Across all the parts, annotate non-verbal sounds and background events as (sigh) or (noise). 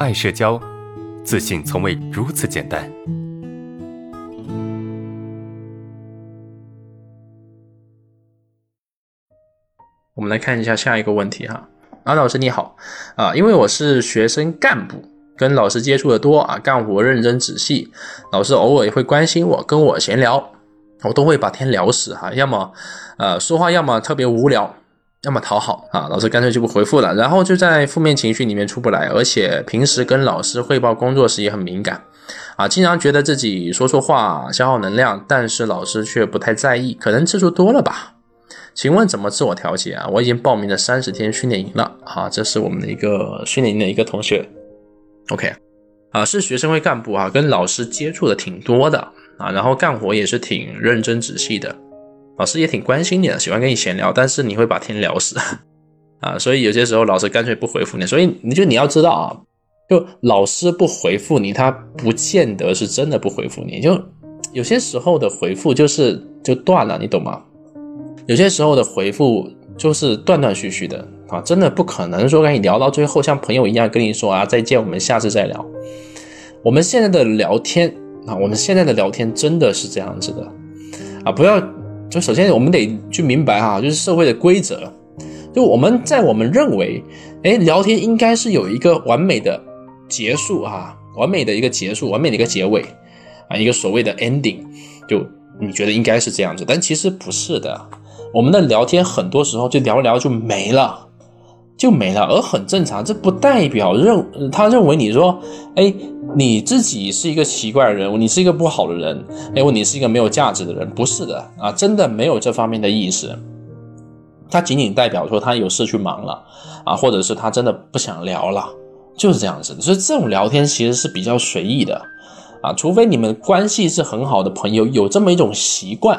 爱社交，自信从未如此简单。我们来看一下下一个问题哈，啊，老师你好啊，因为我是学生干部，跟老师接触的多啊，干活认真仔细，老师偶尔也会关心我，跟我闲聊，我都会把天聊死哈，要么呃说话，要么特别无聊。要么讨好啊，老师干脆就不回复了，然后就在负面情绪里面出不来，而且平时跟老师汇报工作时也很敏感啊，经常觉得自己说错话消耗能量，但是老师却不太在意，可能次数多了吧？请问怎么自我调节啊？我已经报名了三十天训练营了啊，这是我们的一个训练营的一个同学，OK 啊，是学生会干部啊，跟老师接触的挺多的啊，然后干活也是挺认真仔细的。老师也挺关心你的，喜欢跟你闲聊，但是你会把天聊死 (laughs) 啊，所以有些时候老师干脆不回复你。所以你就你要知道啊，就老师不回复你，他不见得是真的不回复你，就有些时候的回复就是就断了，你懂吗？有些时候的回复就是断断续续的啊，真的不可能说跟你聊到最后像朋友一样跟你说啊再见，我们下次再聊。我们现在的聊天啊，我们现在的聊天真的是这样子的啊，不要。就首先我们得去明白哈，就是社会的规则。就我们在我们认为，哎，聊天应该是有一个完美的结束啊，完美的一个结束，完美的一个结尾啊，一个所谓的 ending。就你觉得应该是这样子，但其实不是的。我们的聊天很多时候就聊聊就没了，就没了，而很正常。这不代表认他认为你说，哎。你自己是一个奇怪的人，你是一个不好的人，哎，你是一个没有价值的人，不是的啊，真的没有这方面的意思。他仅仅代表说他有事去忙了啊，或者是他真的不想聊了，就是这样子。所以这种聊天其实是比较随意的啊，除非你们关系是很好的朋友，有这么一种习惯，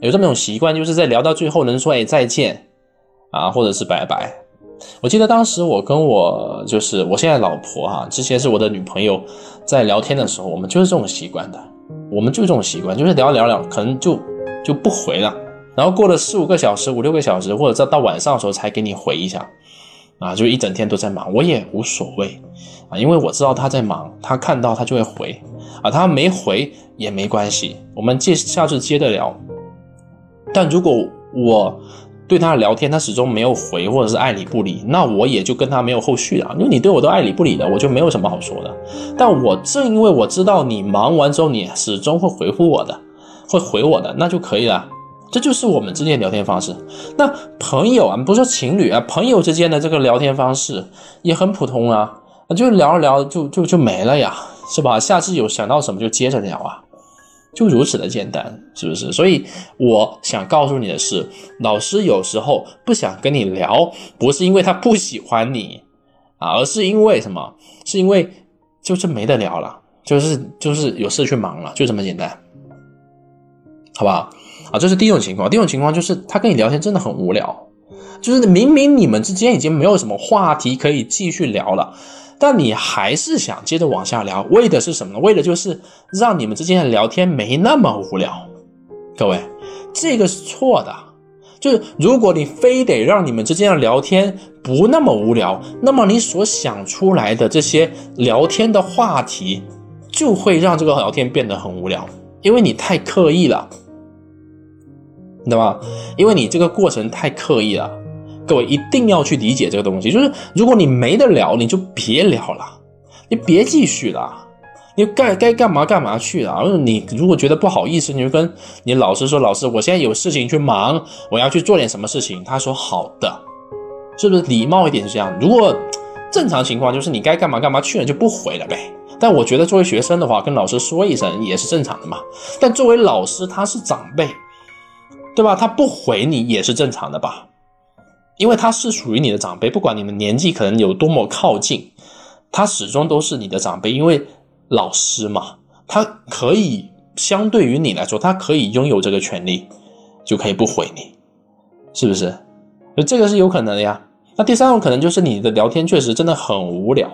有这么一种习惯，就是在聊到最后能说哎再见啊，或者是拜拜。我记得当时我跟我就是我现在老婆哈，之前是我的女朋友，在聊天的时候，我们就是这种习惯的，我们就这种习惯，就是聊聊聊，可能就就不回了，然后过了四五个小时、五六个小时，或者再到晚上的时候才给你回一下，啊，就一整天都在忙，我也无所谓。啊，因为我知道他在忙，他看到他就会回，啊，他没回也没关系，我们接下次接着聊，但如果我。对他的聊天，他始终没有回，或者是爱理不理，那我也就跟他没有后续了。因为你对我都爱理不理的，我就没有什么好说的。但我正因为我知道你忙完之后，你始终会回复我的，会回我的，那就可以了。这就是我们之间聊天方式。那朋友啊，不说情侣啊，朋友之间的这个聊天方式也很普通啊，就聊着聊就就就没了呀，是吧？下次有想到什么就接着聊啊。就如此的简单，是不是？所以我想告诉你的是，老师有时候不想跟你聊，不是因为他不喜欢你啊，而是因为什么？是因为就是没得聊了，就是就是有事去忙了，就这么简单，好不好？啊，这是第一种情况。第二种情况就是他跟你聊天真的很无聊，就是明明你们之间已经没有什么话题可以继续聊了。但你还是想接着往下聊，为的是什么呢？为的就是让你们之间的聊天没那么无聊。各位，这个是错的。就是如果你非得让你们之间的聊天不那么无聊，那么你所想出来的这些聊天的话题，就会让这个聊天变得很无聊，因为你太刻意了，对吧？因为你这个过程太刻意了。各位一定要去理解这个东西，就是如果你没得聊，你就别聊了，你别继续了，你该该干嘛干嘛去了。然后你如果觉得不好意思，你就跟你老师说：“老师，我现在有事情去忙，我要去做点什么事情。”他说：“好的。”是不是礼貌一点是这样？如果正常情况就是你该干嘛干嘛去了就不回了呗。但我觉得作为学生的话，跟老师说一声也是正常的嘛。但作为老师，他是长辈，对吧？他不回你也是正常的吧？因为他是属于你的长辈，不管你们年纪可能有多么靠近，他始终都是你的长辈。因为老师嘛，他可以相对于你来说，他可以拥有这个权利，就可以不回你，是不是？这个是有可能的呀。那第三种可能就是你的聊天确实真的很无聊。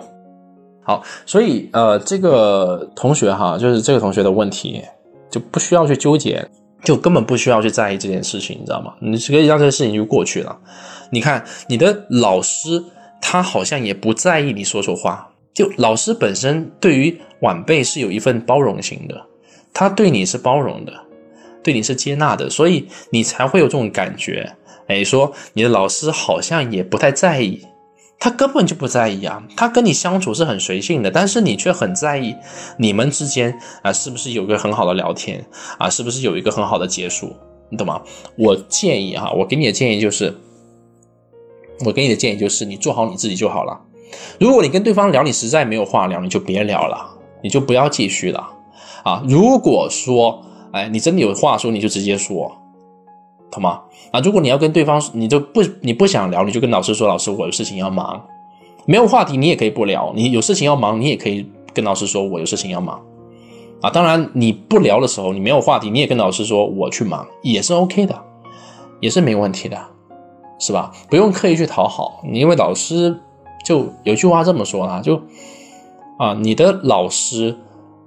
好，所以呃，这个同学哈，就是这个同学的问题，就不需要去纠结。就根本不需要去在意这件事情，你知道吗？你可以让这个事情就过去了。你看，你的老师他好像也不在意你说错话，就老师本身对于晚辈是有一份包容心的，他对你是包容的，对你是接纳的，所以你才会有这种感觉。哎，说你的老师好像也不太在意。他根本就不在意啊，他跟你相处是很随性的，但是你却很在意你们之间啊是不是有个很好的聊天啊，是不是有一个很好的结束，你懂吗？我建议哈，我给你的建议就是，我给你的建议就是你做好你自己就好了。如果你跟对方聊，你实在没有话聊，你就别聊了，你就不要继续了啊。如果说哎你真的有话说，你就直接说。懂吗？啊，如果你要跟对方，你就不你不想聊，你就跟老师说，老师我有事情要忙，没有话题你也可以不聊，你有事情要忙，你也可以跟老师说我有事情要忙，啊，当然你不聊的时候，你没有话题，你也跟老师说我去忙，也是 OK 的，也是没问题的，是吧？不用刻意去讨好，因为老师就有句话这么说啊，就啊，你的老师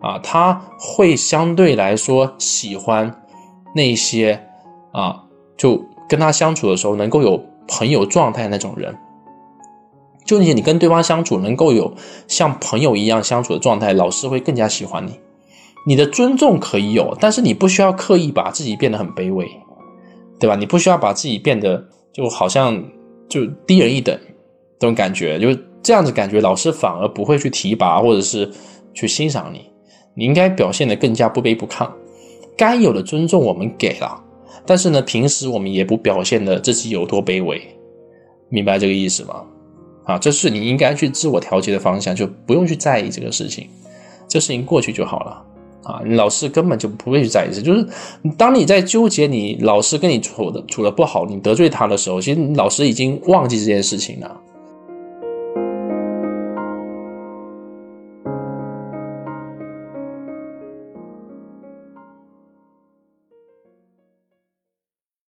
啊，他会相对来说喜欢那些啊。就跟他相处的时候，能够有朋友状态那种人，就你你跟对方相处能够有像朋友一样相处的状态，老师会更加喜欢你。你的尊重可以有，但是你不需要刻意把自己变得很卑微，对吧？你不需要把自己变得就好像就低人一等这种感觉，就是这样子感觉，老师反而不会去提拔或者是去欣赏你。你应该表现得更加不卑不亢，该有的尊重我们给了。但是呢，平时我们也不表现的自己有多卑微，明白这个意思吗？啊，这是你应该去自我调节的方向，就不用去在意这个事情，这事情过去就好了。啊，老师根本就不会去在意这，就是当你在纠结你老师跟你处的处的不好，你得罪他的时候，其实老师已经忘记这件事情了。